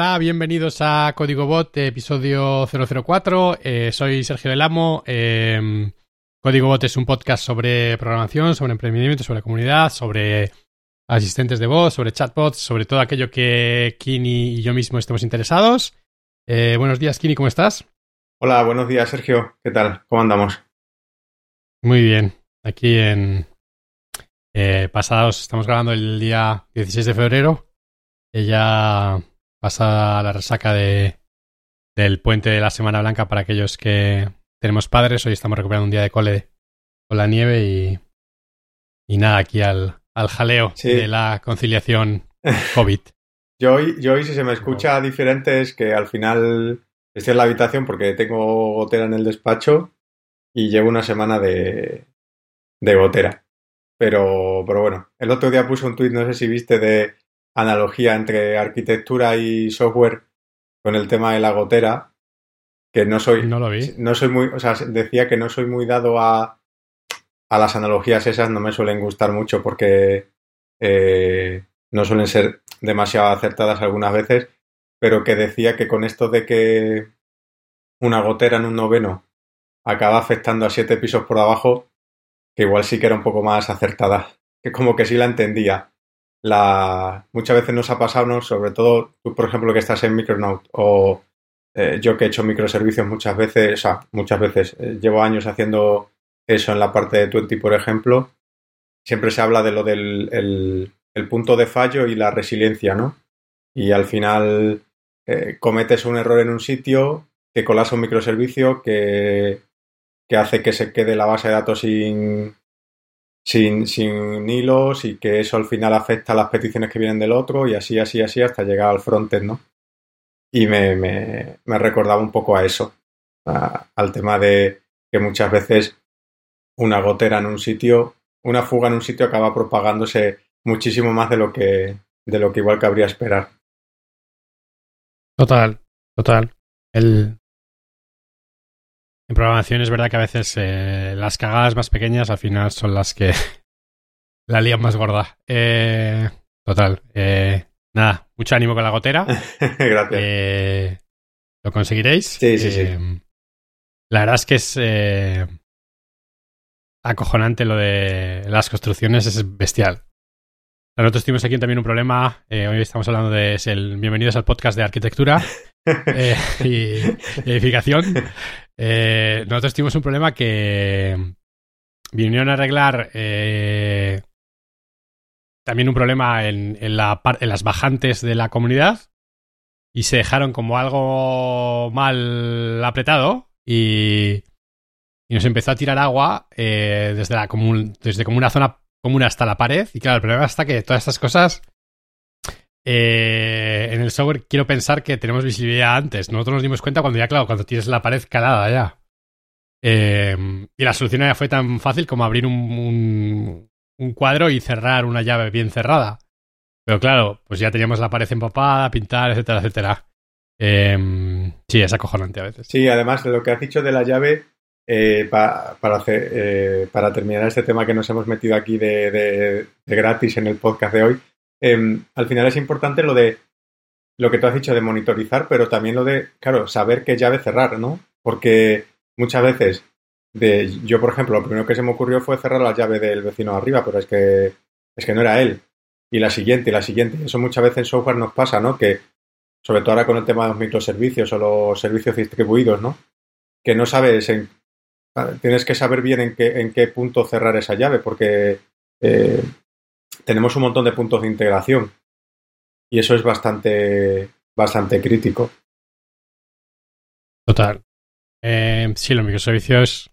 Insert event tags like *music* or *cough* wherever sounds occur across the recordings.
hola, bienvenidos a Código Bot, episodio 004. Eh, soy Sergio Del Amo. Eh, Código Bot es un podcast sobre programación, sobre emprendimiento, sobre comunidad, sobre asistentes de voz, sobre chatbots, sobre todo aquello que Kini y yo mismo estemos interesados. Eh, buenos días, Kini, ¿cómo estás? Hola, buenos días, Sergio. ¿Qué tal? ¿Cómo andamos? Muy bien. Aquí en pasados, estamos grabando el día 16 de febrero. Ella pasa la resaca de, del puente de la Semana Blanca para aquellos que tenemos padres. Hoy estamos recuperando un día de cole con la nieve y, y nada, aquí al, al jaleo de la conciliación *laughs* COVID. yo, hoy, yo hoy, si se me escucha diferente, es que al final estoy en la habitación porque tengo gotera en el despacho y llevo una semana de, de gotera. Pero, pero bueno, el otro día puse un tuit, no sé si viste, de analogía entre arquitectura y software con el tema de la gotera, que no soy, no lo vi. No soy muy, o sea, decía que no soy muy dado a, a las analogías esas, no me suelen gustar mucho porque eh, no suelen ser demasiado acertadas algunas veces, pero que decía que con esto de que una gotera en un noveno acaba afectando a siete pisos por abajo, que igual sí que era un poco más acertada, que como que sí la entendía la, muchas veces nos ha pasado, sobre todo tú, por ejemplo, que estás en Micronaut o eh, yo que he hecho microservicios muchas veces, o sea, muchas veces, eh, llevo años haciendo eso en la parte de Twenty, por ejemplo, siempre se habla de lo del el, punto de fallo y la resiliencia, ¿no? Y al final eh, cometes un error en un sitio que colasa un microservicio que, que hace que se quede la base de datos sin, sin, sin hilos y que eso al final afecta a las peticiones que vienen del otro y así, así, así hasta llegar al frontend, ¿no? Y me, me, me recordaba un poco a eso, al tema de que muchas veces una gotera en un sitio, una fuga en un sitio acaba propagándose muchísimo más de lo que, de lo que igual cabría esperar. Total, total. El, en programación es verdad que a veces eh, las cagadas más pequeñas al final son las que *laughs* la lían más gorda. Eh, total. Eh, nada, mucho ánimo con la gotera. *laughs* Gracias. ¿Lo conseguiréis? Sí, sí, sí. La verdad es que es acojonante lo de las construcciones, es bestial. Nosotros tuvimos aquí también un problema. hoy estamos hablando de es el bienvenidos al podcast de arquitectura *laughs* *laughs* y edificación. Eh, nosotros tuvimos un problema que vinieron a arreglar eh, también un problema en, las bajantes de la comunidad y se dejaron como algo mal apretado y, nos empezó a tirar agua eh, desde, la desde como una zona común hasta la pared y claro, el problema está que todas estas cosas eh, en el software quiero pensar que tenemos visibilidad antes. Nosotros nos dimos cuenta cuando ya, claro, cuando tienes la pared calada ya. Eh, y la solución ya fue tan fácil como abrir un, un, cuadro y cerrar una llave bien cerrada. Pero claro, pues ya teníamos la pared empapada, pintar, etcétera, etcétera. Eh, sí, es acojonante a veces. Sí, además de lo que has dicho de la llave, eh, para, hacer, para terminar este tema que nos hemos metido aquí de, de, gratis en el podcast de hoy, Em, al final es importante lo de lo que tú has dicho de monitorizar, pero también lo de, claro, saber qué llave cerrar, ¿no? Porque muchas veces, de, yo por ejemplo, lo primero que se me ocurrió fue cerrar la llave del vecino arriba, pero es que, es que no era él. Y la siguiente, y la siguiente. Eso muchas veces en software nos pasa, ¿no? Que, sobre todo ahora con el tema de los microservicios o los servicios distribuidos, ¿no? Que no sabes en, tienes que saber bien en qué, en qué punto cerrar esa llave, porque eh, tenemos un montón de puntos de integración y eso es bastante, bastante crítico. Total. Eh, sí, los microservicios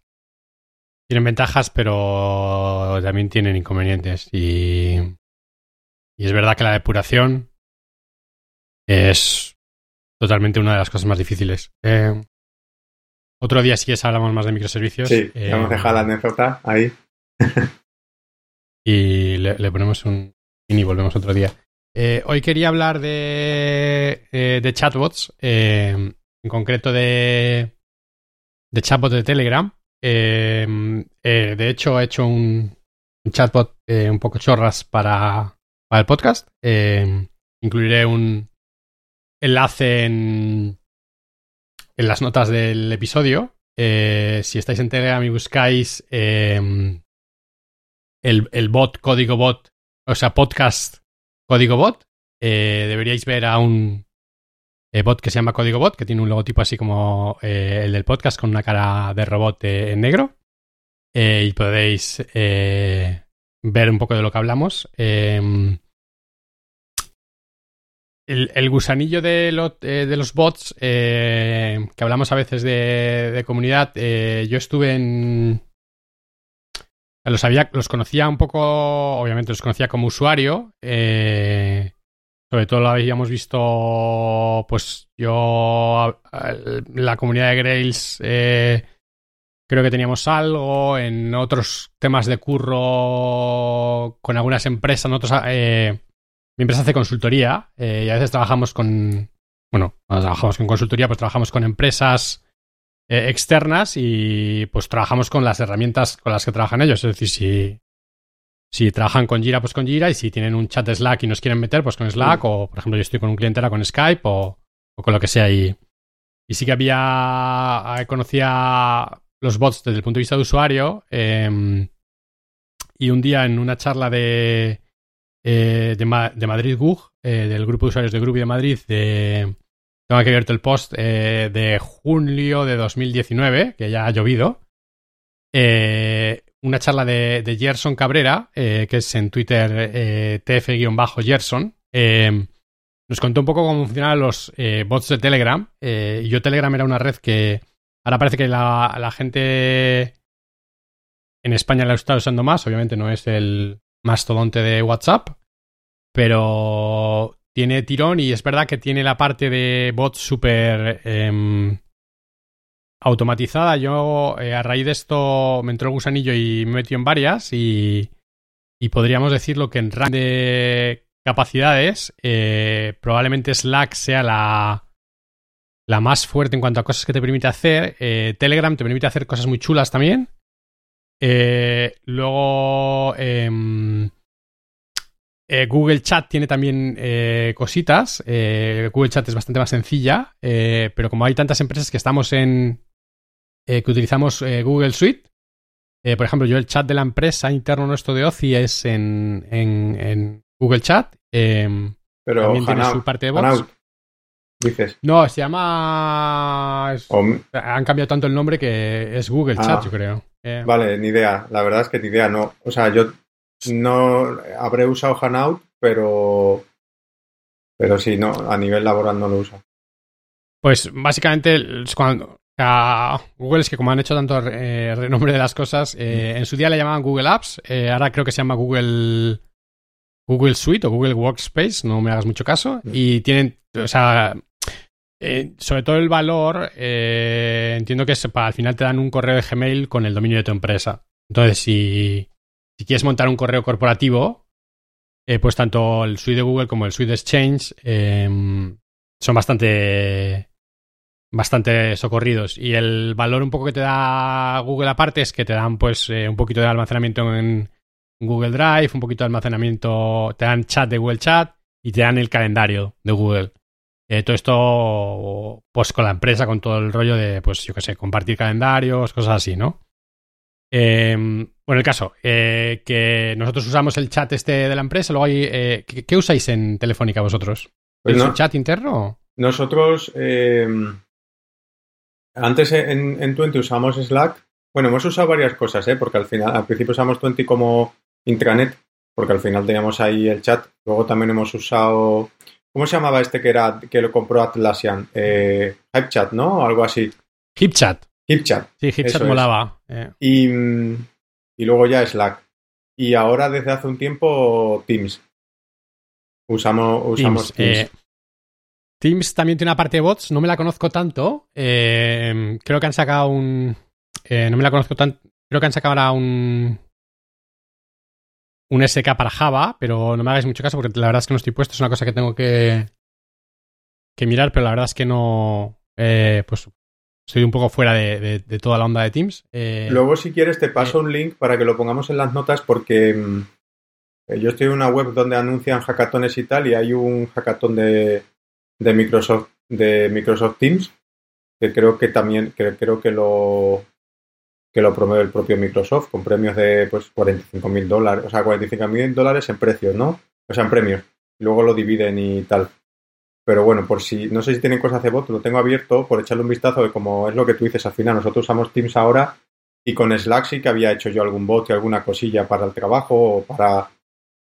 tienen ventajas, pero también tienen inconvenientes. Y, y es verdad que la depuración es totalmente una de las cosas más difíciles. Eh, otro día, si quieres, hablamos más de microservicios. Sí, vamos a dejar la anécdota ahí. *laughs* y le, ponemos un y volvemos otro día. Eh, hoy quería hablar de, eh, de chatbots, eh, en concreto de, de chatbots de Telegram. de hecho, he hecho un, chatbot un poco chorras para, para el podcast. incluiré un, enlace en, en las notas del episodio. Si estáis en Telegram y buscáis el, el, bot, código bot, o sea, podcast código bot, eh, deberíais ver a un bot que se llama código bot, que tiene un logotipo así como el del podcast con una cara de robot en negro. y podéis ver un poco de lo que hablamos. Em, el, gusanillo de, eh, de, los bots, eh, que hablamos a veces de, comunidad, eh, yo estuve en... Los, había, los conocía un poco, obviamente los conocía como usuario. sobre todo lo habíamos visto, pues yo, la comunidad de Grails, creo que teníamos algo. En otros temas de curro con algunas empresas, nosotros mi empresa hace consultoría eh, y a veces trabajamos con, bueno, cuando trabajamos con consultoría, pues trabajamos con empresas eh, externas y pues trabajamos con las herramientas con las que trabajan ellos. Es decir, si, si trabajan con Jira, pues con Jira y si tienen un chat de Slack y nos quieren meter, pues con Slack o, por ejemplo, yo estoy con un cliente era con Skype o, con lo que sea. Y, y sí que había, conocía los bots desde el punto de vista de usuario em, y un día en una charla de eh, de, Madrid GUG, eh, del grupo de usuarios de Groovy de Madrid, de, tengo que verte el post eh, de julio de 2019, que ya ha llovido. una charla de, de Gerson Cabrera, que es en Twitter tf-gerson. nos contó un poco cómo funcionaban los bots de Telegram. yo Telegram era una red que ahora parece que la, la gente en España la está usando más. Obviamente no es el, mastodonte de WhatsApp, pero tiene tirón y es verdad que tiene la parte de bot súper em, automatizada. Yo eh, a raíz de esto me entró el gusanillo y me metí en varias y, y podríamos decirlo que en rango de capacidades eh, probablemente Slack sea la, la más fuerte en cuanto a cosas que te permite hacer. Eh, Telegram te permite hacer cosas muy chulas también. Luego, em, eh, Google Chat tiene también eh, cositas. Google Chat es bastante más sencilla, pero como hay tantas empresas que estamos en. que utilizamos Google Suite, por ejemplo, yo el chat de la empresa interno nuestro de OCI es en, en, Google Chat. Em, pero también tiene su parte de voz. Dices. No, se llama. Han cambiado tanto el nombre que es Google Chat, ah. yo creo. Eh, vale, ni idea. La verdad es que ni idea. No, o sea, yo no habré usado Hanout, pero pero sí, no, a nivel laboral no lo uso. Pues básicamente cuando Google es que como han hecho tanto eh, renombre de las cosas, eh, mm. en su día le llamaban Google Apps, ahora creo que se llama Google Google Suite o Google Workspace, no me hagas mucho caso, mm. y tienen, o sea, eh, sobre todo el valor, eh, entiendo que al final te dan un correo de Gmail con el dominio de tu empresa. Entonces, si, si quieres montar un correo corporativo, eh, pues tanto el suite de Google como el suite de Exchange em, son bastante, bastante socorridos. Y el valor un poco que te da Google aparte es que te dan pues un poquito de almacenamiento en Google Drive, un poquito de almacenamiento, te dan chat de Google Chat y te dan el calendario de Google. Eh, todo esto, pues con la empresa, con todo el rollo de, pues yo qué sé, compartir calendarios, cosas así, ¿no? Em, bueno, el caso, eh, que nosotros usamos el chat este de la empresa, luego hay, eh, ¿qué, usáis en Telefónica vosotros? Pues ¿Es un chat interno? Nosotros, em, antes en, en Twenty usamos Slack. Bueno, hemos usado varias cosas, ¿eh? Porque al final, al principio usamos Twenty como intranet, porque al final teníamos ahí el chat. Luego también hemos usado ¿Cómo se llamaba este que era que lo compró Atlassian? Eh, HipChat, ¿no? O algo así. HipChat. HipChat. Sí, HipChat molaba. Eh. Y, y, luego ya Slack. Y ahora desde hace un tiempo Teams. Usamos, usamos Teams. Eh, Teams también tiene una parte de bots, no me la conozco tanto. Eh, creo que han sacado un. no me la conozco tanto. Creo que han sacado ahora un un SK para Java, pero no me hagáis mucho caso porque la verdad es que no estoy puesto. Es una cosa que tengo que, que mirar, pero la verdad es que no. Eh, pues estoy un poco fuera de, toda la onda de Teams. Eh, Luego, si quieres, te paso eh, un link para que lo pongamos en las notas porque mm, yo estoy en una web donde anuncian hackatones y tal, y hay un hackatón de, de Microsoft, de Microsoft Teams, que creo que también, que creo que lo que lo promueve el propio Microsoft con premios de pues 45 mil dólares, o sea, 45 mil dólares en precios, ¿no? O sea, en premios. Luego lo dividen y tal. Pero bueno, por si, no sé si tienen cosas de bot, lo tengo abierto por echarle un vistazo de cómo es lo que tú dices al final. Nosotros usamos Teams ahora y con Slack sí que había hecho yo algún bot y alguna cosilla para el trabajo o para,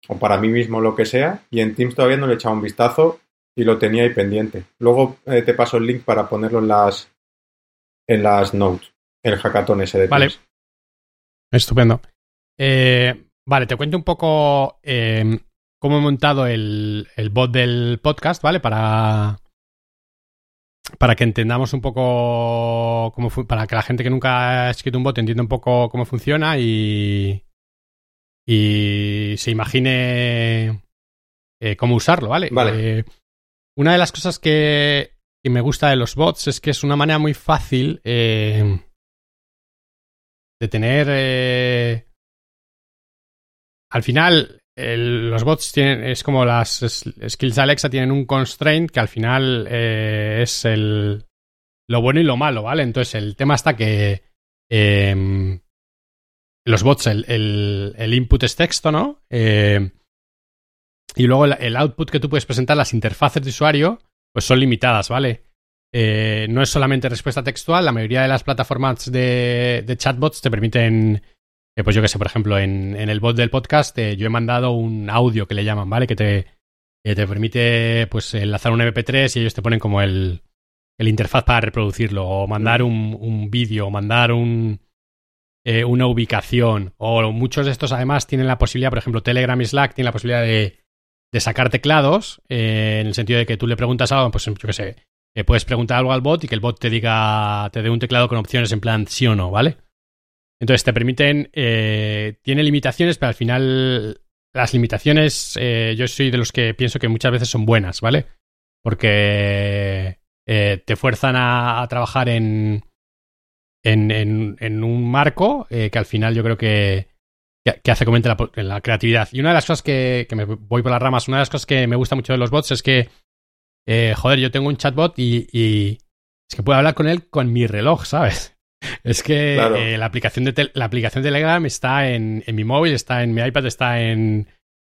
o para mí mismo, lo que sea. Y en Teams todavía no le he echado un vistazo y lo tenía ahí pendiente. Luego eh, te paso el link para ponerlo en las, en las notes, el hackathon ese de Vale. Estupendo. Eh, vale, te cuento un poco eh, cómo he montado el, bot del podcast, ¿vale? Para, para que entendamos un poco cómo para que la gente que nunca ha escrito un bot entienda un poco cómo funciona y, y se imagine eh, cómo usarlo, ¿vale? Vale. Eh, una de las cosas que, me gusta de los bots es que es una manera muy fácil eh, de tener... al final, los bots tienen, es como las skills de Alexa tienen un constraint que al final eh, es el, lo bueno y lo malo, ¿vale? Entonces el tema está que em, los bots, el, el, input es texto, ¿no? Eh, y luego el, output que tú puedes presentar, las interfaces de usuario, pues son limitadas, ¿vale? Eh, no es solamente respuesta textual, la mayoría de las plataformas de, de chatbots te permiten pues yo que sé, por ejemplo, en, el bot del podcast eh, yo he mandado un audio que le llaman, ¿vale? Que te, te permite pues enlazar un MP3 y ellos te ponen como el, el interfaz para reproducirlo, o mandar un, un vídeo, o mandar un, eh, una ubicación, o muchos de estos además tienen la posibilidad, por ejemplo, Telegram y Slack tienen la posibilidad de, de sacar teclados, eh, en el sentido de que tú le preguntas algo, pues yo que sé, puedes preguntar algo al bot y que el bot te diga, te dé un teclado con opciones en plan sí o no, ¿vale? Entonces te permiten, eh, tiene limitaciones, pero al final las limitaciones eh, yo soy de los que pienso que muchas veces son buenas, ¿vale? Porque eh, te fuerzan a, trabajar en, en, en, un marco que al final yo creo que, que, hace comente la, la, creatividad. Y una de las cosas que, que, me voy por las ramas, una de las cosas que me gusta mucho de los bots es que, joder, yo tengo un chatbot y, y es que puedo hablar con él con mi reloj, ¿sabes? Es que eh, la, aplicación de la aplicación de Telegram está en, mi móvil, está en mi iPad, está en,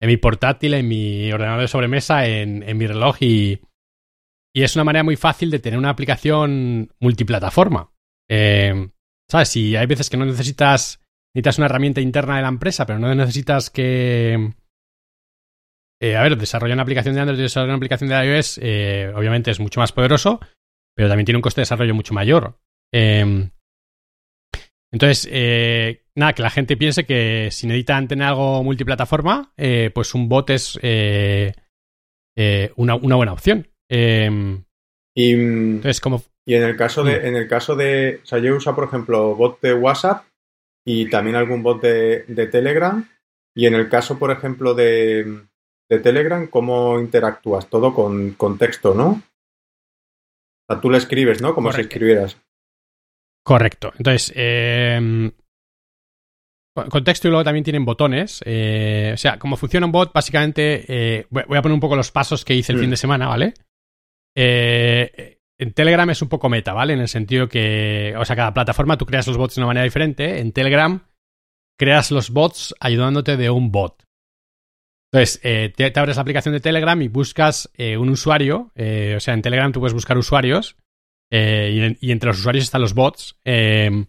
mi portátil, en mi ordenador de sobremesa, en, mi reloj y, y, es una manera muy fácil de tener una aplicación multiplataforma. Eh, ¿Sabes? Si hay veces que no necesitas, necesitas una herramienta interna de la empresa, pero no necesitas que... Eh, a ver, desarrollar una aplicación de Android y desarrollar una aplicación de iOS, obviamente es mucho más poderoso, pero también tiene un coste de desarrollo mucho mayor. Entonces, eh, nada, que la gente piense que si necesitan tener algo multiplataforma, eh, pues un bot es eh, una, buena opción. Em, y, entonces, como... y en el caso de, en el caso de, o sea, yo uso, por ejemplo, bot de WhatsApp y también algún bot de, Telegram. Y en el caso, por ejemplo, de, Telegram, ¿cómo interactúas? Todo con, texto, ¿no? O sea, tú le escribes, ¿no? Como si escribieras. Correcto. Entonces, eh, contexto y luego también tienen botones. Eh, o sea, como funciona un bot, básicamente, eh, voy a poner un poco los pasos que hice el fin de semana, ¿vale? Eh, en Telegram es un poco meta, ¿vale? En el sentido que, o sea, cada plataforma tú creas los bots de una manera diferente. En Telegram creas los bots ayudándote de un bot. Entonces, te, abres la aplicación de Telegram y buscas un usuario. o sea, en Telegram tú puedes buscar usuarios eh, y, entre los usuarios están los bots. Eh,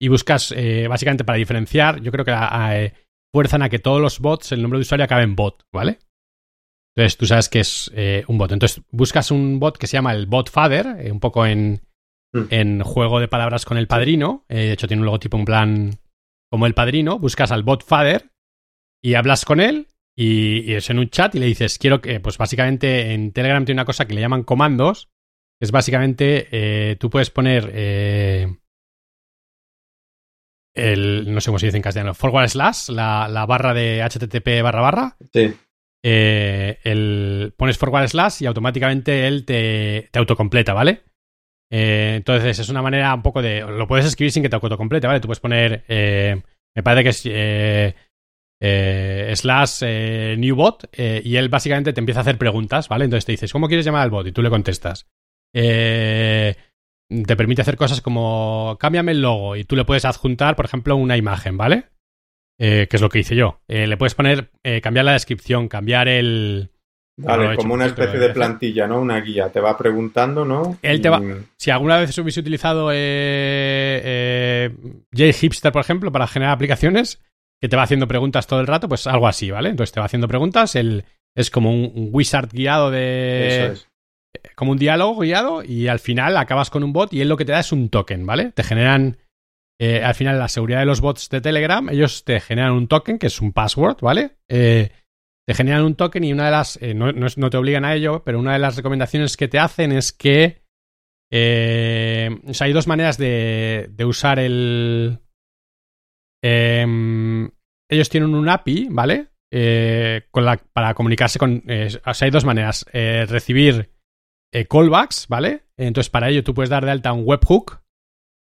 y buscas, eh, básicamente para diferenciar, yo creo que fuerzan a que todos los bots, el nombre de usuario acabe en bot, ¿vale? Entonces tú sabes que es un bot. Entonces buscas un bot que se llama el bot father, un poco en, mm. en juego de palabras con el padrino. de hecho, tiene un logotipo en plan como el padrino. Buscas al bot father y hablas con él y, es en un chat y le dices, quiero que, pues básicamente en Telegram tiene una cosa que le llaman comandos, es básicamente, eh, tú puedes poner eh, el, no sé cómo se dice en castellano, forward slash, la, barra de HTTP barra barra. Sí. Eh, el, pones forward slash y automáticamente él te, te autocompleta, ¿vale? entonces es una manera un poco de... Lo puedes escribir sin que te autocomplete, ¿vale? Tú puedes poner... me parece que es slash new bot y él básicamente te empieza a hacer preguntas, ¿vale? Entonces te dices, ¿cómo quieres llamar al bot? Y tú le contestas. Eh, te permite hacer cosas como cámbiame el logo y tú le puedes adjuntar, por ejemplo, una imagen, ¿vale? Eh, que es lo que hice yo. Eh, le puedes poner, eh, cambiar la descripción, cambiar el... Vale, he como una especie de plantilla, ¿no? Una guía. Te va preguntando, ¿no? Él te va- Y- Si alguna vez hubiese utilizado J-Hipster, por ejemplo, para generar aplicaciones, que te va haciendo preguntas todo el rato, pues algo así, ¿vale? Entonces te va haciendo preguntas, él es como un, un wizard guiado de... Eso es. Como un diálogo guiado y al final acabas con un bot y él lo que te da es un token, ¿vale? Te generan, eh, al final, la seguridad de los bots de Telegram, ellos te generan un token que es un password, ¿vale? Eh, te generan un token y una de las, eh, no, no te obligan a ello, pero una de las recomendaciones que te hacen es que, o sea, hay dos maneras de, usar el... em, ellos tienen un API, ¿vale? Con la, para comunicarse con... o sea, hay dos maneras. Recibir eh, callbacks, ¿vale? Entonces, para ello tú puedes dar de alta un webhook.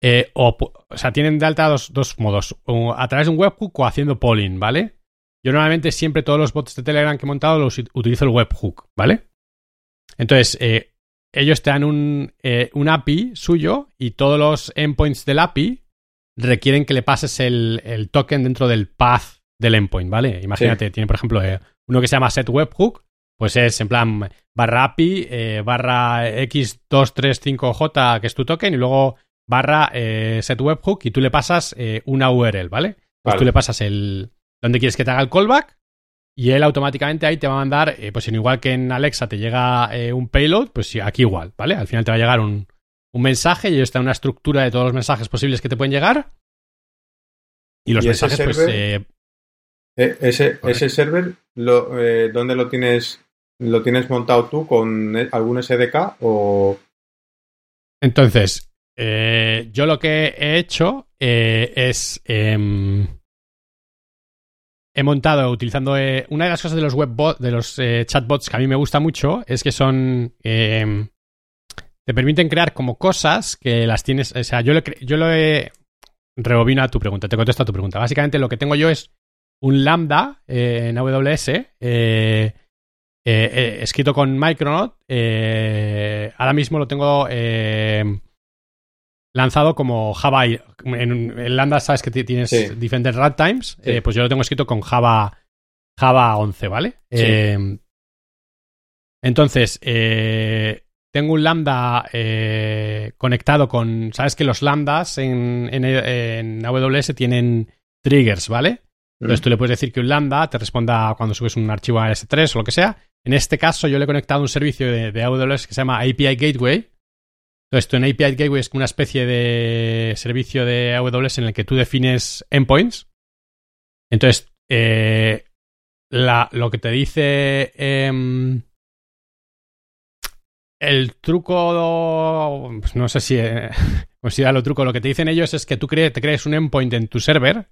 eh, o, o sea, tienen de alta dos, dos modos. O a través de un webhook o haciendo polling, ¿vale? Yo normalmente siempre todos los bots de Telegram que he montado los ut- utilizo el webhook, ¿vale? Entonces, eh, ellos te dan un, un API suyo y todos los endpoints del API requieren que le pases el, el token dentro del path del endpoint, ¿vale? Imagínate, tiene por ejemplo uno que se llama set webhook, pues es en plan barra API, eh, barra x235j, que es tu token, y luego barra eh, set webhook, y tú le pasas eh, una URL, ¿vale? Pues Vale. tú le pasas el donde quieres que te haga el callback, y él automáticamente ahí te va a mandar, eh, pues igual que en Alexa te llega un payload, pues aquí igual, ¿vale? Al final te va a llegar un, un mensaje y está una estructura de todos los mensajes posibles que te pueden llegar. Y los ¿Y ese mensajes, pues, server? eh, Eh, ese, ese server, lo, eh, ¿dónde lo tienes? ¿Lo tienes montado tú con algún SDK o...? Entonces, eh, yo lo que he hecho eh, es. em, he montado utilizando. eh, una de las cosas de los webbots, de los chatbots que a mí me gusta mucho, es que son. em, te permiten crear como cosas que las tienes. O sea, yo, lo yo lo he. Rebobino a tu pregunta, te contesto a tu pregunta. Básicamente lo que tengo yo es un lambda en AWS. Eh, eh, escrito con Micronaut. eh, ahora mismo lo tengo lanzado como Java. En, en Lambda sabes que ti- tienes Sí. diferentes runtimes. Sí. pues yo lo tengo escrito con Java, Java 11, ¿vale? Sí. Entonces, tengo un lambda eh, conectado con. Sabes que los lambdas en, en, en AWS tienen triggers, ¿vale? Entonces tú le puedes decir que un lambda te responda cuando subes un archivo a S3 o lo que sea. En este caso yo le he conectado un servicio de, de AWS que se llama API Gateway. Entonces tú en API Gateway es como una especie de servicio de AWS en el que tú defines endpoints. Entonces eh, lo que te dice em, el truco, pues no sé si eh, *laughs* considerarlo truco, lo que te dicen ellos es que tú te crees un endpoint en tu server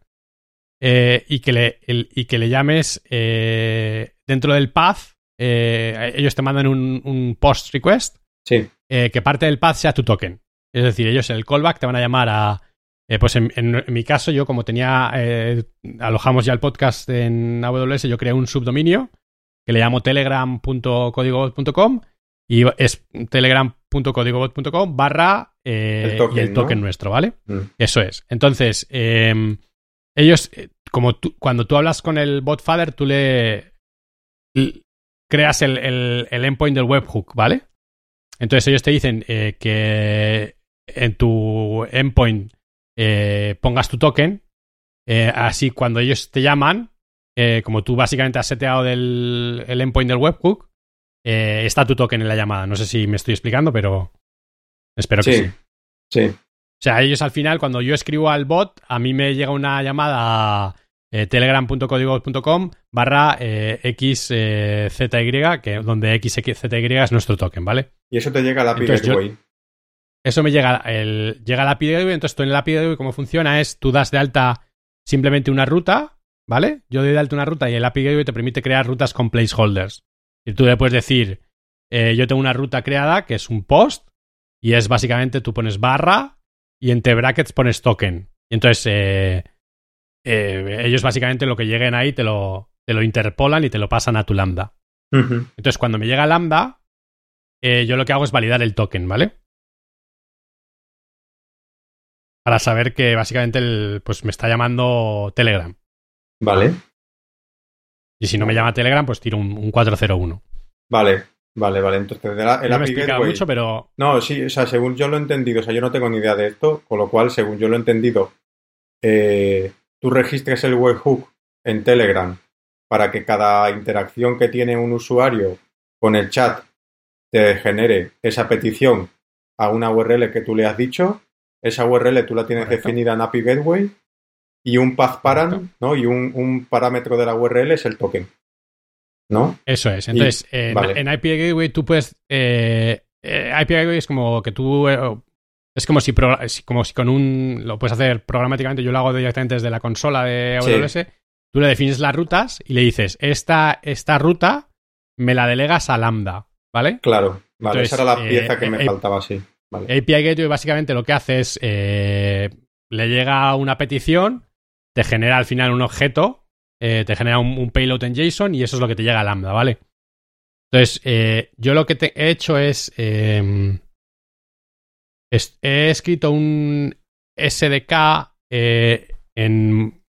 eh, y, que le, y que le llames eh, dentro del path. Eh, ellos te mandan un, un post request Sí, eh, que parte del path sea tu token. Es decir, ellos en el callback te van a llamar a. eh, pues en, en- en mi caso, yo como tenía. alojamos ya el podcast en AWS, yo creé un subdominio que le llamo telegram.códigobot.com y es telegram.códigobot.com barra El token, y el token ¿no? nuestro, ¿vale? Mm. Eso es. Entonces, eh, ellos, como tú, cuando tú hablas con el botfather, tú le creas el, el, el endpoint del webhook, ¿vale? Entonces ellos te dicen eh, que en tu endpoint eh, pongas tu token. eh, así cuando ellos te llaman, como tú básicamente has seteado del, el endpoint del webhook, está tu token en la llamada. No sé si me estoy explicando, pero espero que sí. sí, sí. O sea, ellos al final, cuando yo escribo al bot, a mí me llega una llamada a eh, barra eh, xzy, que donde xzy es nuestro token, ¿vale? Y eso te llega al API Entonces yo- Gateway. Eso me llega, el, llega al API Gateway, entonces tú en el API Gateway cómo funciona es, tú das de alta simplemente una ruta, ¿vale? Yo doy de alta una ruta y el API Gateway te permite crear rutas con placeholders. Y tú le puedes decir, eh, yo tengo una ruta creada que es un post y es básicamente tú pones barra y entre brackets pones token. Y entonces, eh, ellos básicamente lo que lleguen ahí te lo, te lo interpolan y te lo pasan a tu lambda. Entonces, cuando me llega lambda, yo lo que hago es validar el token, ¿vale? Para saber que básicamente el, pues me está llamando Telegram. Vale. Y si no me llama Telegram, pues tiro un, 401. Vale, vale, vale. Entonces, el no me he explicado mucho, pero. No, sí, o sea, según yo lo he entendido, o sea, yo no tengo ni idea de esto, con lo cual, según yo lo he entendido, eh, tú registres el webhook en Telegram para que cada interacción que tiene un usuario con el chat te genere esa petición a una URL que tú le has dicho esa URL tú la tienes definida en API Gateway y un path parent, ¿no? Y un, parámetro de la URL es el token. ¿No? Eso es. Entonces, en API Gateway tú puedes. Eh, eh API Gateway es como que tú. Eh, es como si, como si con un. Lo puedes hacer programáticamente. Yo lo hago directamente desde la consola de AWS. Tú le defines las rutas y le dices: esta, esta ruta me la delegas a Lambda. ¿Vale? Claro. Vale, esa era la pieza que eh, me faltaba, sí. API Gateway básicamente lo que hace es, eh, le llega una petición, te genera al final un objeto, eh, te genera un, payload en JSON y eso es lo que te llega a Lambda, ¿vale? Entonces, eh, yo lo que he hecho em, es, he escrito un SDK en,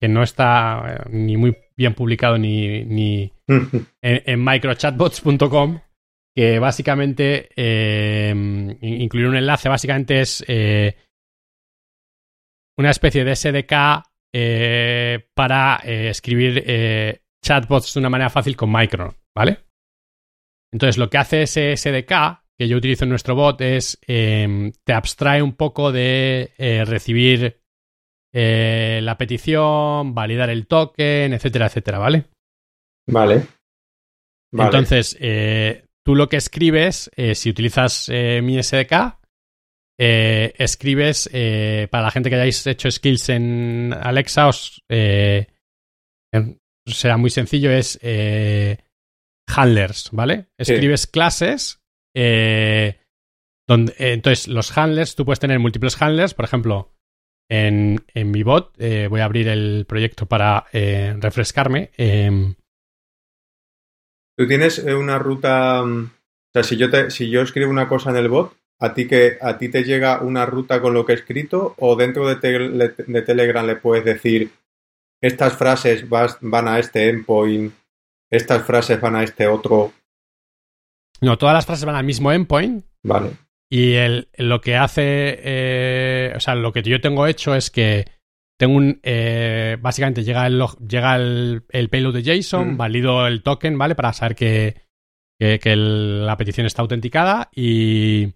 que no está ni muy bien publicado ni, ni *laughs* en, en microchatbots.com que básicamente eh, incluir un enlace básicamente es eh, una especie de SDK eh, para escribir chatbots de una manera fácil con Micron, ¿vale? Entonces lo que hace ese SDK que yo utilizo en nuestro bot es te abstrae un poco de recibir la petición, validar el token, etcétera, etcétera, ¿vale? Vale. vale. Entonces, tú lo que escribes, eh, si utilizas eh, mi SDK, eh, escribes, para la gente que hayáis hecho skills en Alexa, os, será muy sencillo, es handlers, ¿vale? Escribes clases, donde, entonces los handlers, tú puedes tener múltiples handlers, por ejemplo, en, en mi bot, voy a abrir el proyecto para refrescarme. Em, Tú tienes eh, una ruta, mm, o sea, si yo, te, si yo escribo una cosa en el bot, ¿a ti, que, ¿a ti te llega una ruta con lo que he escrito o dentro de, de Telegram le puedes decir estas frases van a este endpoint, estas frases van a este otro? No, todas las frases van al mismo endpoint. Vale. Y el, lo que hace, eh, o sea, lo que yo tengo hecho es que tengo un. Eh, básicamente llega el, llega el, payload de JSON, mm. valido el token, ¿vale? Para saber que, que, la petición está autenticada y.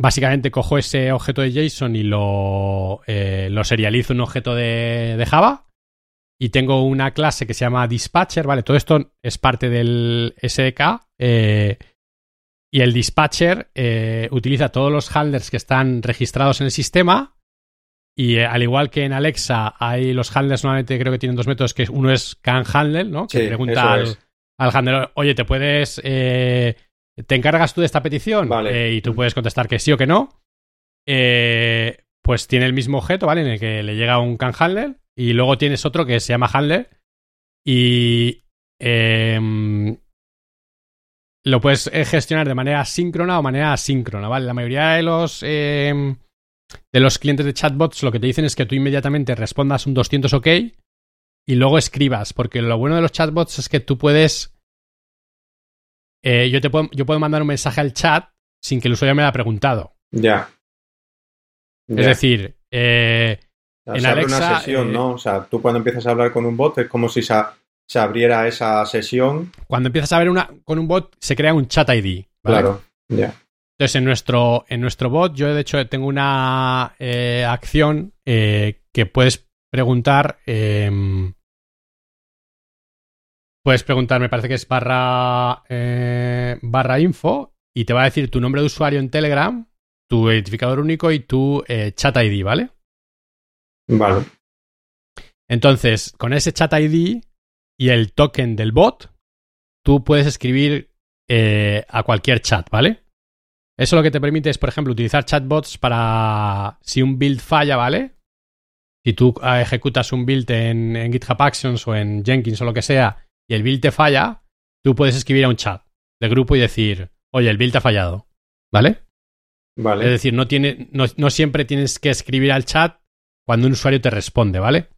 Básicamente cojo ese objeto de JSON y lo, eh, lo serializo un objeto de, de, Java. Y tengo una clase que se llama dispatcher, ¿vale? Todo esto es parte del SDK. Eh, y el dispatcher utiliza todos los handlers que están registrados en el sistema y eh, al igual que en Alexa hay los handlers, normalmente creo que tienen dos métodos, que uno es can handle, ¿no? Que pregunta al, handler, oye, ¿te puedes... Eh, ¿Te encargas tú de esta petición? Vale. Eh, y tú puedes contestar que sí o que no. pues tiene el mismo objeto, ¿vale? En el que le llega un can handler. Y luego tienes otro que se llama handler. Y... Lo puedes gestionar de manera síncrona o manera asíncrona, ¿vale? La mayoría de los em, de los clientes de chatbots lo que te dicen es que tú inmediatamente respondas un 200 OK y luego escribas, porque lo bueno de los chatbots es que tú puedes... Eh, yo, te puedo, yo puedo mandar un mensaje al chat sin que el usuario me haya preguntado. Ya. Es decir, eh, en Alexa, una sesión, eh, ¿no? O sea, tú cuando empiezas a hablar con un bot es como si se, abriera esa sesión. Cuando empiezas a ver una con un bot se crea un chat ID. Claro, ya. Entonces, en nuestro, en nuestro bot, yo de hecho tengo una eh, acción eh, que puedes preguntar. Em, puedes preguntar, me parece que es barra, eh, barra info, y te va a decir tu nombre de usuario en Telegram, tu identificador único y tu chat ID, ¿vale? Vale. Entonces, con ese chat ID y el token del bot, tú puedes escribir a cualquier chat, ¿vale? Eso lo que te permite es, por ejemplo, utilizar chatbots para si un build falla, ¿vale? si tú ah, ejecutas un build en, en, GitHub Actions o en Jenkins o lo que sea y el build te falla, tú puedes escribir a un chat de grupo y decir, oye, el build te ha fallado. ¿Vale? Vale. Es decir, no, tiene, no, no siempre tienes que escribir al chat cuando un usuario te responde, ¿vale?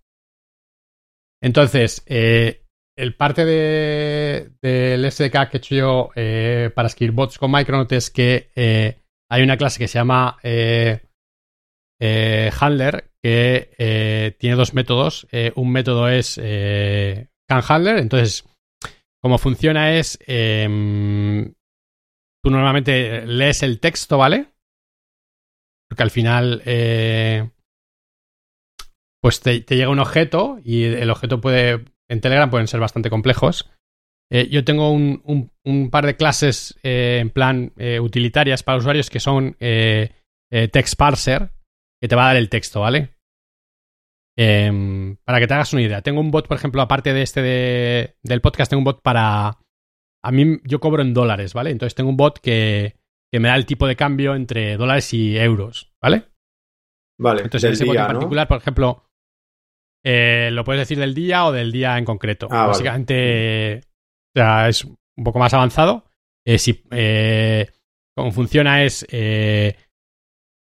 Entonces, eh, el parte de, del SDK que he hecho yo eh, para escribir bots con Micronaut es que eh, hay una clase que se llama eh, eh, Handler que tiene dos métodos. un método es CanHandler, entonces, como funciona es, em, tú normalmente lees el texto, ¿vale? Porque al final pues te, llega un objeto y el objeto puede, en Telegram pueden ser bastante complejos. Eh, yo tengo un, un, un, par de clases eh, en plan eh, utilitarias para usuarios que son text parser, que te va a dar el texto, ¿vale? Em, para que te hagas una idea. Tengo un bot, por ejemplo, aparte de este de, del podcast, tengo un bot para... A mí yo cobro en dólares, ¿vale? Entonces tengo un bot que, que me da el tipo de cambio entre dólares y euros, ¿vale? Vale. Entonces, ese bot en particular, ¿no? por ejemplo, eh, lo puedes decir del día o del día en concreto. Ah, Básicamente, vale. o sea, es un poco más avanzado. Eh, si, eh, cómo funciona es eh,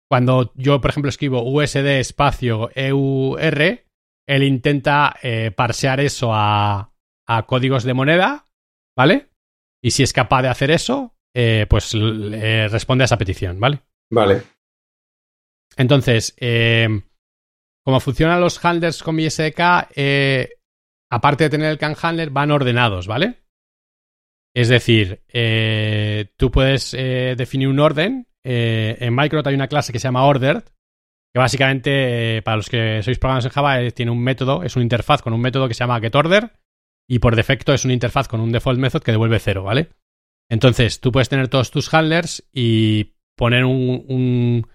cuando yo, por ejemplo, escribo USD espacio EUR, él intenta parsear eso a, a, códigos de moneda, ¿vale? Y si es capaz de hacer eso, pues responde a esa petición, ¿vale? Vale. Entonces, eh, como funcionan los handlers con mi SDK, eh, aparte de tener el can handler, van ordenados, ¿vale? Es decir, eh, tú puedes eh, definir un orden. Eh, en Micronaut hay una clase que se llama ordered, que básicamente, para los que sois programadores en Java, tiene un método, es una interfaz con un método que se llama getOrder, y por defecto es una interfaz con un default method que devuelve cero, ¿vale? Entonces, tú puedes tener todos tus handlers y poner un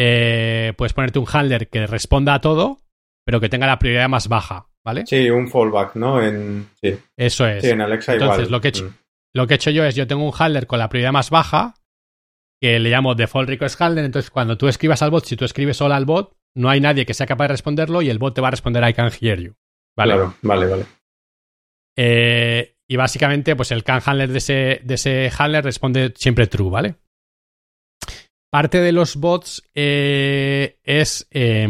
eh, puedes ponerte un handler que responda a todo, pero que tenga la prioridad más baja, ¿vale? Sí, un fallback, ¿no? En, sí. Eso es. Sí, en Alexa Entonces, igual. Lo que, he hecho, mm. lo que he hecho yo es, yo tengo un handler con la prioridad más baja, que le llamo default request handler, entonces cuando tú escribas al bot, si tú escribes solo al bot, no hay nadie que sea capaz de responderlo y el bot te va a responder I can hear you. ¿Vale? Claro, vale, vale. Eh, y básicamente, pues el can handler de ese, de ese handler responde siempre true, ¿vale? Parte de los bots eh, es. Eh,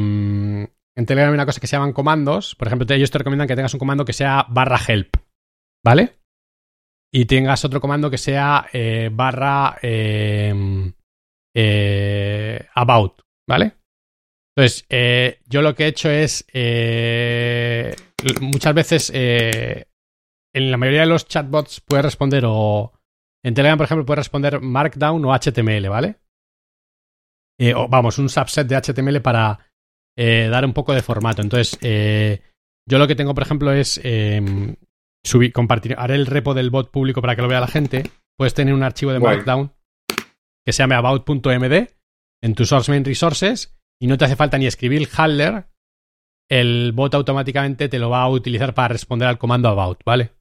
en Telegram hay una cosa que se llaman comandos. Por ejemplo, ellos te recomiendan que tengas un comando que sea barra help. ¿Vale? Y tengas otro comando que sea eh, barra eh, about. ¿Vale? Entonces, eh, yo lo que he hecho es. muchas veces. en la mayoría de los chatbots puedes responder o. En Telegram, por ejemplo, puedes responder Markdown o HTML, ¿vale? Eh, o, vamos, un subset de HTML para eh, dar un poco de formato. Entonces, eh, yo lo que tengo, por ejemplo, es subir, compartir, haré el repo del bot público para que lo vea la gente. Puedes tener un archivo de Markdown que se llame about.md en tu source main resources y no te hace falta ni escribir el handler. El bot automáticamente te lo va a utilizar para responder al comando about, ¿vale?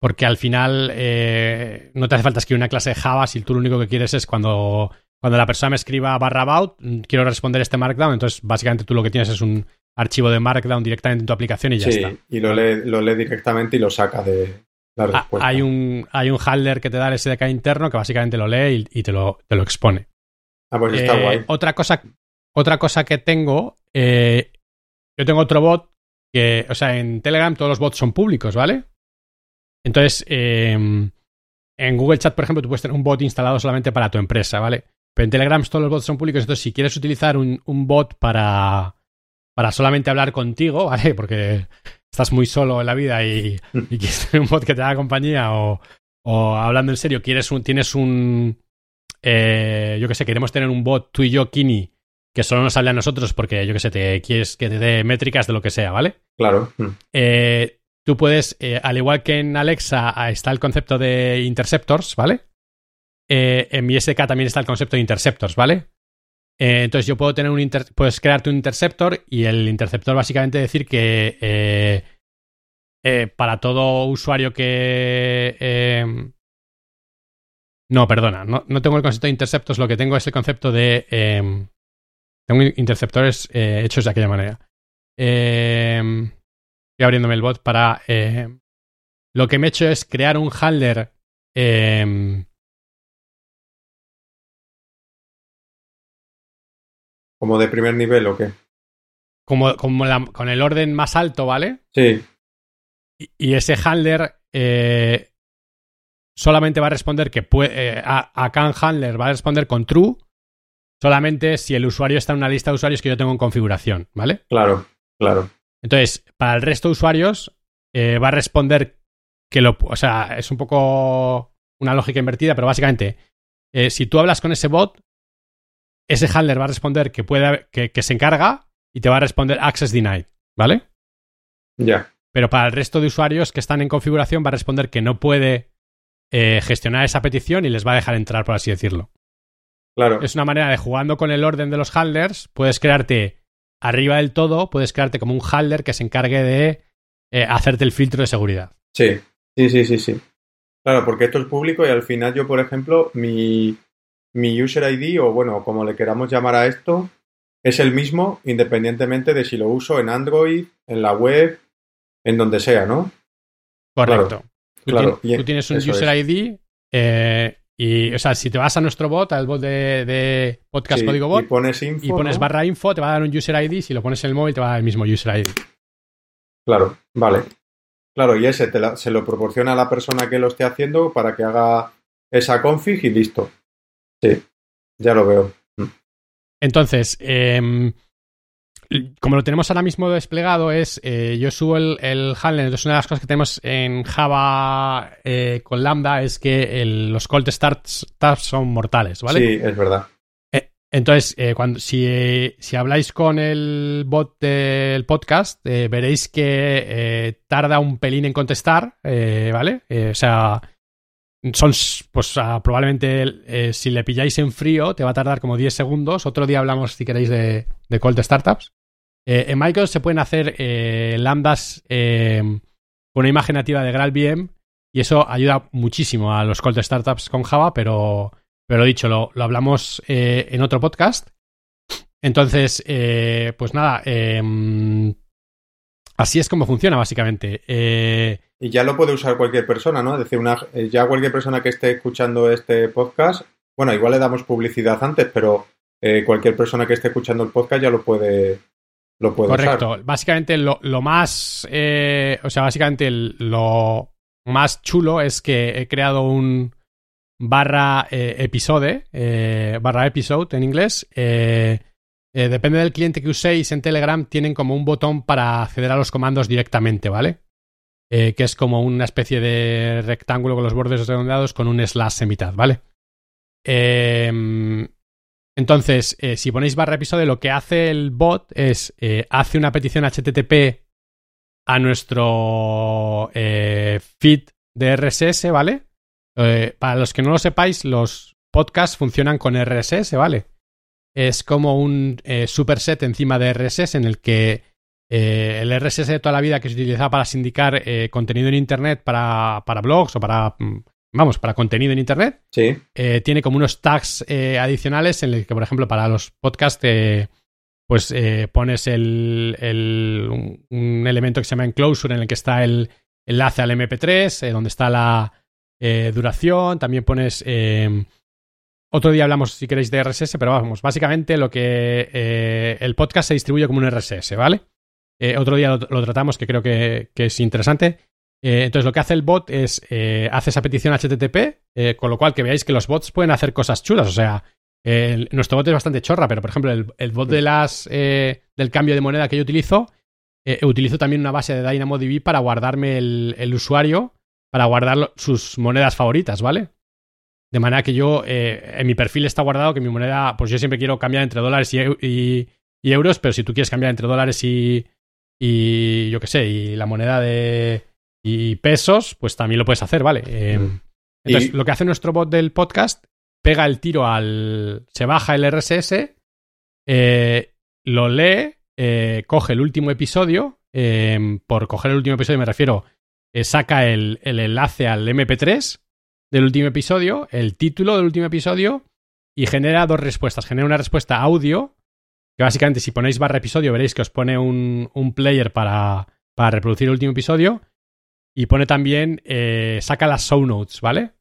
Porque al final eh, no te hace falta escribir una clase de Java si tú lo único que quieres es cuando cuando la persona me escriba barra about, quiero responder este markdown, entonces básicamente tú lo que tienes es un archivo de markdown directamente en tu aplicación y ya sí, está. y lo lee, lo lee directamente y lo saca de la respuesta. Hay un, hay un handler que te da el SDK interno que básicamente lo lee y, y te, lo, te, lo, expone. Ah, pues está eh, guay. Otra cosa, otra cosa que tengo, eh, yo tengo otro bot que, o sea, en Telegram todos los bots son públicos, ¿vale? Entonces, eh, en Google Chat, por ejemplo, tú puedes tener un bot instalado solamente para tu empresa, ¿vale? Pero en Telegram todos los bots son públicos, entonces si quieres utilizar un, un bot para, para solamente hablar contigo, *laughs* ¿vale? Porque estás muy solo en la vida y, y quieres tener un bot que te haga compañía o, o hablando en serio, quieres un, tienes un... Eh, yo que sé, queremos tener un bot tú y yo, Kini, que solo nos hable a nosotros porque, yo que sé, te quieres que te dé métricas de lo que sea, ¿vale? Claro. Eh, tú puedes, eh, al igual que en Alexa está el concepto de interceptors, ¿vale? Eh, en mi SDK también está el concepto de interceptors, ¿vale? Eh, entonces yo puedo tener un inter puedes crearte un interceptor y el interceptor básicamente decir que eh, para todo usuario que no, perdona, no, no, tengo el concepto de interceptos, lo que tengo es el concepto de Tengo interceptores hechos de aquella manera. Estoy abriéndome el bot para... Lo que me he hecho es crear un handler ¿Como de primer nivel o qué? como, como la- con el orden más alto, ¿vale? Sí, Y, y ese handler eh, solamente va a responder que puede. eh, a, a can handler va a responder con true solamente si el usuario está en una lista de usuarios que yo tengo en configuración, ¿vale? claro, claro. Entonces, para el resto de usuarios, eh, va a responder que lo. O sea, es un poco una lógica invertida, pero básicamente, eh, si tú hablas con ese bot, ese handler va a responder que puede que se encarga y te va a responder access denied, ¿vale? Ya, Pero para el resto de usuarios que están en configuración va a responder que no puede eh, gestionar esa petición y les va a dejar entrar, por así decirlo. claro. Es una manera de jugando con el orden de los handlers, puedes crearte arriba del todo, puedes crearte como un handler que se encargue de eh, hacerte el filtro de seguridad. Sí, sí, sí, sí, sí. Claro, porque esto es público y al final yo, por ejemplo, mi, mi user ID o bueno, como le queramos llamar a esto, es el mismo independientemente de si lo uso en Android, en la web, en donde sea, ¿no? Correcto. Tú, claro, tú tienes un user es. ID eh, y, o sea, si te vas a nuestro bot, al bot de, de podcast Sí, código bot, y pones info, y pones ¿no? barra info, te va a dar un user ID. Si lo pones en el móvil, te va a dar el mismo user ID. Claro, vale. Claro, y ese te la- se lo proporciona a la persona que lo esté haciendo para que haga esa config y listo. Sí, ya lo veo. Entonces, em, como lo tenemos ahora mismo desplegado, es eh, yo subo el, el handler. Entonces, una de las cosas que tenemos en Java eh, con Lambda es que el- los cold starts tabs son mortales, ¿vale? Sí, es verdad. Entonces, eh, cuando, si, si habláis con el bot del podcast, eh, veréis que eh, tarda un pelín en contestar, eh, ¿vale? Eh, o sea, son, pues ah, probablemente eh, si le pilláis en frío, te va a tardar como 10 segundos. Otro día hablamos, si queréis, de, de cold startups. Eh, en Microsoft se pueden hacer eh, lambdas con una imagen nativa de GraalVM y eso ayuda muchísimo a los cold startups con Java, pero, pero dicho, lo, lo hablamos en otro podcast. Entonces, pues nada, eh, así es como funciona básicamente. Eh, Y ya lo puede usar cualquier persona, ¿no? Es decir, una, eh, ya cualquier persona que esté escuchando este podcast, bueno, igual le damos publicidad antes, pero eh, cualquier persona que esté escuchando el podcast ya lo puede, lo puede Correcto. Básicamente lo, más, eh, o sea, básicamente lo más chulo es que he creado un barra eh, episode, barra episode en inglés. depende del cliente que uséis en Telegram, tienen como un botón para acceder a los comandos directamente, ¿vale? Eh, que es como una especie de rectángulo con los bordes redondeados con un slash en mitad, ¿vale? Eh, entonces, eh, si ponéis barra episodio, lo que hace el bot es eh, hace una petición HTTP a nuestro feed de RSS, ¿vale? Para los que no lo sepáis, los podcasts funcionan con RSS, ¿vale? Es como un superset encima de RSS en el que eh, el RSS de toda la vida que se utilizaba para sindicar eh, contenido en Internet para, para blogs o para, mm, vamos, para contenido en Internet, Sí, eh, tiene como unos tags adicionales en el que, por ejemplo, para los podcasts, pues pones el, el- un, un elemento que se llama enclosure en el que está el enlace al MP3, eh, donde está la duración, también pones... otro día hablamos, si queréis, de RSS, pero vamos, básicamente lo que eh, el podcast se distribuye como un RSS, ¿vale? Eh, otro día lo, lo tratamos, que creo que, que es interesante. Eh, entonces, lo que hace el bot es eh, hace esa petición HTTP, con lo cual que veáis que los bots pueden hacer cosas chulas. O sea, el- nuestro bot es bastante chorra, pero por ejemplo, el, el bot de las del cambio de moneda que yo utilizo, utilizo también una base de DynamoDB para guardarme el, el usuario, para guardar sus monedas favoritas, ¿vale? De manera que yo, eh, en mi perfil está guardado que mi moneda, pues yo siempre quiero cambiar entre dólares y- y euros, pero si tú quieres cambiar entre dólares y, y yo qué sé, y la moneda de y pesos, pues también lo puedes hacer, ¿vale? Eh, Mm. entonces, Y- lo que hace nuestro bot del podcast, pega el tiro al. se baja el RSS, eh, lo lee, eh, coge el último episodio. por coger el último episodio me refiero, saca el, el enlace al MP3 del último episodio, el título del último episodio y genera dos respuestas. Genera una respuesta audio que básicamente si ponéis barra episodio veréis que os pone un, un player para, para, reproducir el último episodio y pone también, eh, saca las show notes, ¿vale?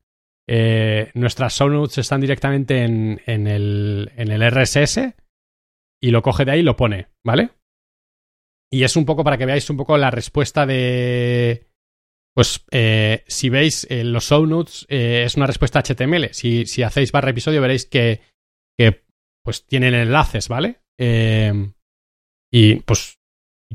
Eh, nuestras show notes están directamente en, en, el, en el RSS y lo coge de ahí y lo pone, ¿vale? Y es un poco para que veáis un poco la respuesta de... Pues eh, si veis los show notes es una respuesta HTML. Si, si hacéis barra episodio veréis que, que pues tienen enlaces, ¿vale? Eh, y pues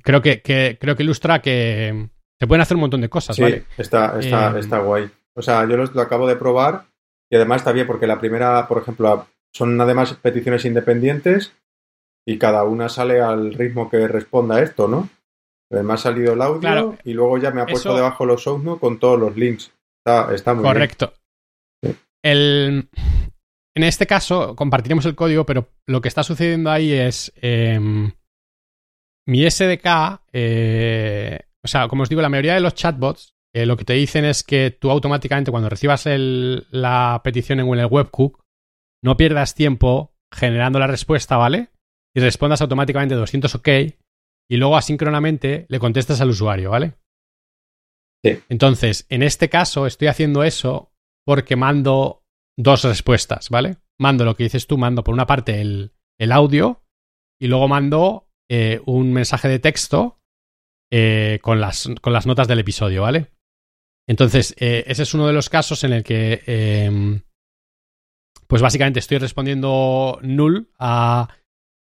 creo que, que, creo que ilustra que se pueden hacer un montón de cosas, Sí, ¿vale? está, está, Eh, está guay. O sea, yo lo, lo acabo de probar y además está bien porque la primera, por ejemplo, son además peticiones independientes y cada una sale al ritmo que responda a esto, ¿no? Además ha salido el audio Claro, y luego ya me ha puesto eso- debajo los show notes con todos los links. Está, está muy Correcto. Sí. El, en este caso, compartiremos el código, pero lo que está sucediendo ahí es. em, mi SDK. eh, o sea, como os digo, la mayoría de los chatbots eh, lo que te dicen es que tú automáticamente, cuando recibas el- la petición en el webhook, no pierdas tiempo generando la respuesta, ¿vale? Y respondas automáticamente 200 OK y luego asíncronamente le contestas al usuario, ¿vale? Sí. Entonces, en este caso estoy haciendo eso porque mando dos respuestas, ¿vale? Mando lo que dices tú, mando por una parte el, el audio y luego mando eh, un mensaje de texto eh, con, las, con las notas del episodio, ¿vale? Entonces, eh, ese es uno de los casos en el que, eh, pues básicamente estoy respondiendo null a,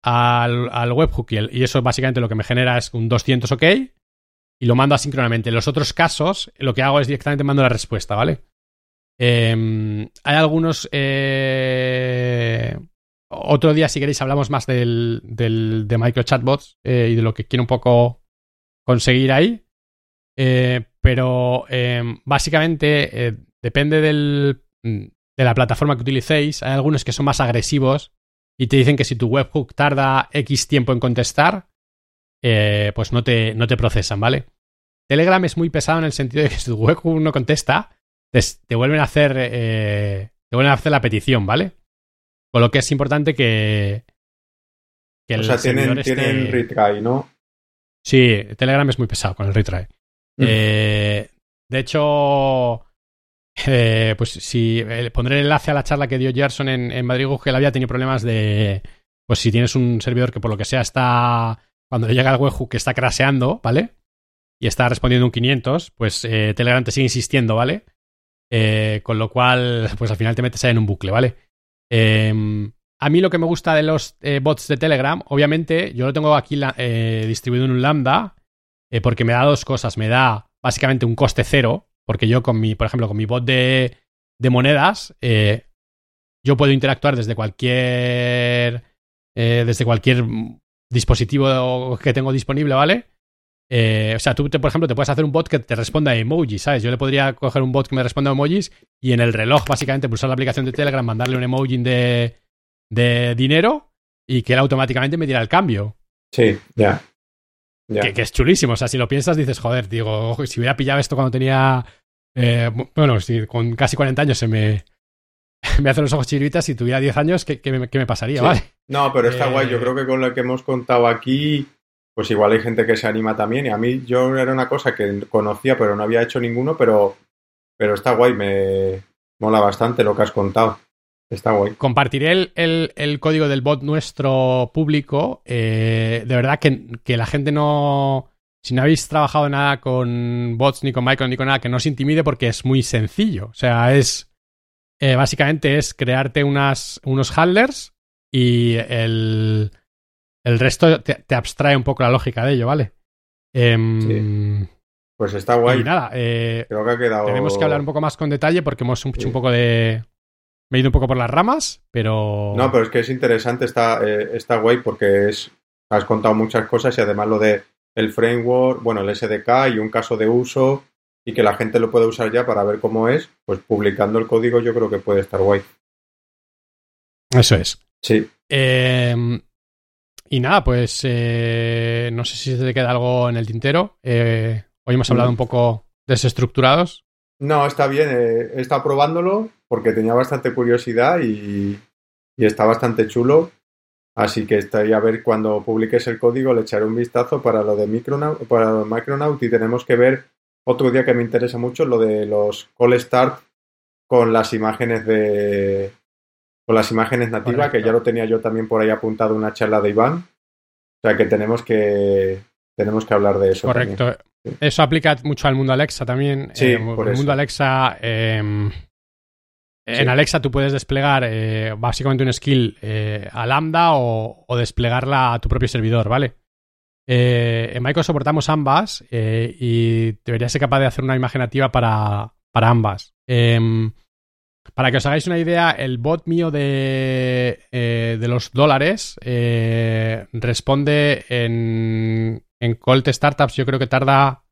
al, al webhook y, y eso básicamente lo que me genera es un 200 OK y lo mando asíncronamente. En los otros casos, lo que hago es directamente mando la respuesta, ¿vale? Eh, hay algunos... eh, otro día, si queréis, hablamos más del, del, de microchatbots eh, y de lo que quiero un poco conseguir ahí. Eh, pero eh, básicamente eh, depende del, de la plataforma que utilicéis. Hay algunos que son más agresivos y te dicen que si tu webhook tarda X tiempo en contestar, pues no te, no te procesan, ¿vale? Telegram es muy pesado en el sentido de que si tu webhook no contesta, te, te vuelven a hacer eh, te vuelven a hacer la petición, ¿vale? Con lo que es importante que, que O el sea, tienen, tienen retry, ¿no? Sí, Telegram es muy pesado con el retry. Mm. Eh, de hecho, eh, pues si eh, pondré el enlace a la charla que dio Gerson en, en Madrid, que él había tenido problemas de. Pues si tienes un servidor que por lo que sea está. Cuando le llega el webhook que está craseando, ¿vale? Y está respondiendo un 500, pues eh, Telegram te sigue insistiendo, ¿vale? Eh, con lo cual, pues al final te metes en un bucle, ¿vale? Eh, a mí lo que me gusta de los eh, bots de Telegram, obviamente, yo lo tengo aquí eh, distribuido en un lambda, porque me da dos cosas. Me da básicamente un coste cero, porque yo con mi, por ejemplo, con mi bot de, de monedas, yo puedo interactuar desde cualquier, desde cualquier dispositivo que tengo disponible, ¿vale? Eh, o sea, tú, te, por ejemplo, te puedes hacer un bot que te responda a emojis, ¿sabes? Yo le podría coger un bot que me responda a emojis y en el reloj, básicamente, pulsar la aplicación de Telegram, mandarle un emoji de, de dinero y que él automáticamente me diera el cambio. Sí, ya. Ya. Que, que es chulísimo. O sea, si lo piensas, dices, joder, digo, si hubiera pillado esto cuando tenía. eh, bueno, si con casi 40 años se me. *laughs* me hacen los ojos chiritas, si tuviera 10 años, ¿qué, qué me, qué me pasaría? Sí. ¿Vale? No, pero está Eh, guay. Yo creo que con lo que hemos contado aquí, pues igual hay gente que se anima también. Y a mí, yo era una cosa que conocía, pero no había hecho ninguno, pero, pero está guay. Me mola bastante lo que has contado. Está guay. Compartiré el, el- código del bot nuestro público. eh, de verdad que, que la gente no. Si no habéis trabajado nada con bots, ni con micro, ni con nada, que no os intimide porque es muy sencillo. O sea, es. eh, básicamente es crearte unos handlers y el, el resto te, te abstrae un poco la lógica de ello, ¿vale? Em, Pues está guay. Y nada, eh, Creo que ha quedado. tenemos que hablar un poco más con detalle porque hemos hecho un poco de. Me he ido un poco por las ramas, pero. No, pero es que es interesante, está, eh, está guay porque es, has contado muchas cosas y además lo de el framework, bueno, el SDK y un caso de uso y que la gente lo puede usar ya para ver cómo es, pues publicando el código yo creo que puede estar guay. Eso es. Sí. Eh, y nada, pues eh, no sé si se te queda algo en el tintero. Eh, hoy hemos hablado un poco desestructurados. No, está bien, eh, he estado probándolo porque tenía bastante curiosidad y, y está bastante chulo. Así que estoy a ver cuando publiques el código, le echaré un vistazo para lo de Micronaut, para Micronaut y tenemos que ver otro día que me interesa mucho lo de los call start con las imágenes de con las imágenes nativas, que ya lo tenía yo también por ahí apuntado una charla de Iván. O sea que tenemos que tenemos que hablar de eso. Correcto. Eso aplica mucho al mundo Alexa también. Sí, eh, el mundo Alexa. Eh, en Alexa tú puedes desplegar eh, básicamente un skill eh, a Lambda o, desplegarla a tu propio servidor, ¿vale? Eh, en Microsoft soportamos ambas y deberías ser capaz de hacer una imagen nativa para, para ambas. Para que os hagáis una idea, el bot mío de, de los dólares responde en, en Colt Startups, yo creo que tarda,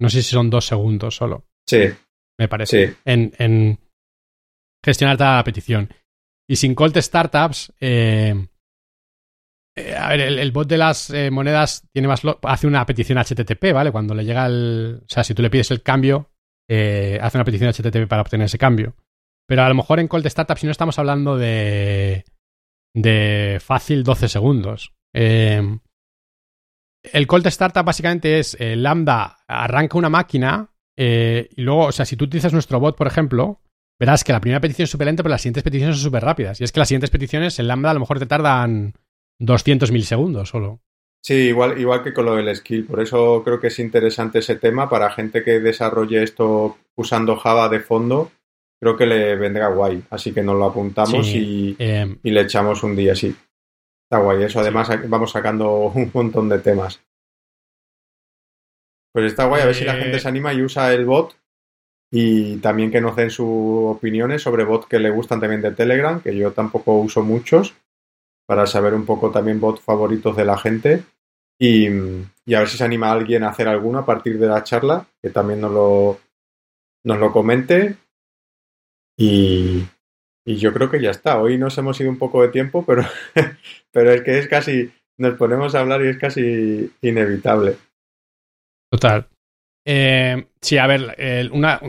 no sé si son dos segundos solo. Sí. Me parece. Sí. En, en, gestionar la petición. Y sin Colt Startups, eh, eh, a ver, el, bot de las eh, monedas tiene más hace una petición HTTP, ¿vale? Cuando le llega el. O sea, si tú le pides el cambio, hace una petición HTTP para obtener ese cambio. Pero a lo mejor en Colt Startups, si no estamos hablando de. de fácil 12 segundos. el Colt Startup básicamente es Lambda arranca una máquina y luego, o sea, si tú utilizas nuestro bot, por ejemplo, verás que la primera petición es súper lenta, pero las siguientes peticiones son súper rápidas. Y es que las siguientes peticiones en Lambda a lo mejor te tardan 200 segundos solo. Sí, igual, igual que con lo del skill. Por eso creo que es interesante ese tema para gente que desarrolle esto usando Java de fondo. Creo que le vendrá guay. Así que nos lo apuntamos y, eh, y, le echamos un día, sí. Está guay. Eso además vamos sacando *laughs* un montón de temas. Pues está guay. A ver si la gente Eh, se anima y usa el bot y también que nos den sus opiniones sobre bots que le gustan también de Telegram, que yo tampoco uso muchos, para saber un poco también bots favoritos de la gente. Y, y a ver si se anima alguien a hacer alguno a partir de la charla, que también nos lo, nos lo comente. Y, yo creo que ya está. Hoy nos hemos ido un poco de tiempo, pero, *laughs* pero es que es casi, nos ponemos a hablar y es casi inevitable. Total. Eh, sí, a ver, una,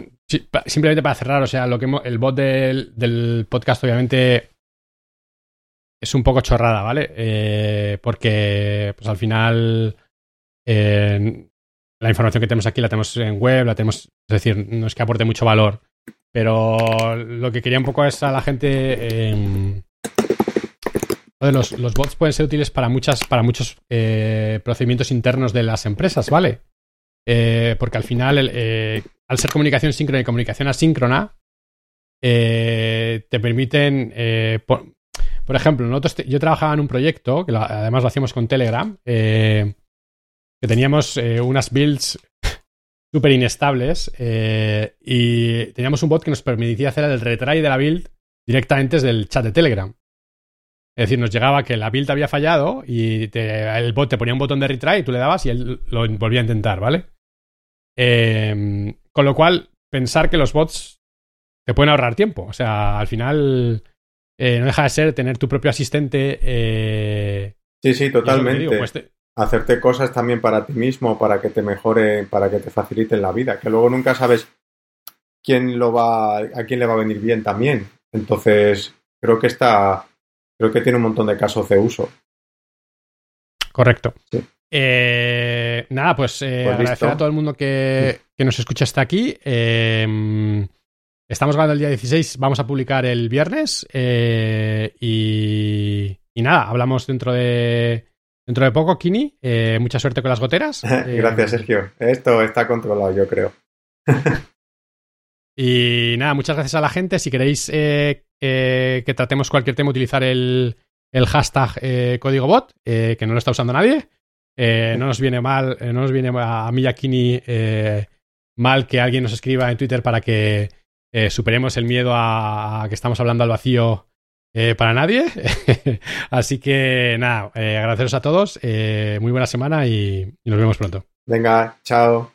simplemente para cerrar, o sea, lo que hemo- el bot del, del podcast obviamente es un poco chorrada, ¿vale? Eh, porque pues al final eh, la información que tenemos aquí la tenemos en web, la tenemos, es decir, no es que aporte mucho valor, pero lo que quería un poco es a la gente... joder, los, bots pueden ser útiles para muchas, para muchos eh, procedimientos internos de las empresas, ¿vale? Eh, porque al final, eh, al ser comunicación síncrona y comunicación asíncrona, te permiten, por, ejemplo, yo trabajaba en un proyecto, que además lo hacíamos con Telegram, que teníamos unas builds súper inestables eh, y teníamos un bot que nos permitía hacer el retry de la build directamente desde el chat de Telegram. Es decir, nos llegaba que la build había fallado y te- el bot te ponía un botón de retry y tú le dabas y él lo volvía a intentar, ¿vale? Eh, con lo cual, pensar que los bots te pueden ahorrar tiempo. O sea, al final eh, no deja de ser tener tu propio asistente. eh, Sí, sí, totalmente. digo, pues te- hacerte cosas también para ti mismo, para que te mejore, para que te faciliten la vida, que luego nunca sabes quién lo va, a quién le va a venir bien también. Entonces, creo que está, creo que tiene un montón de casos de uso. Correcto. Sí. Eh, nada, pues, eh, Pues agradecer a todo el mundo que, que nos escucha hasta aquí. Eh, estamos grabando el día 16, vamos a publicar el viernes. eh, y, y nada, hablamos dentro de, dentro de poco, Kini. Eh, mucha suerte con las goteras. *laughs* Eh, Gracias, Sergio. Esto está controlado, yo creo. *laughs* Y nada, muchas gracias a la gente. Si queréis eh, eh, que tratemos cualquier tema, utilizar el, el hashtag eh, código bot, eh, que no lo está usando nadie. Eh, no nos viene mal, eh, no nos viene a mí y a Kini eh, mal que alguien nos escriba en Twitter para que eh, superemos el miedo a, a que estamos hablando al vacío eh, para nadie. *laughs* Así que nada, eh, agradeceros a todos. eh, muy buena semana y- y nos vemos pronto. Venga, chao.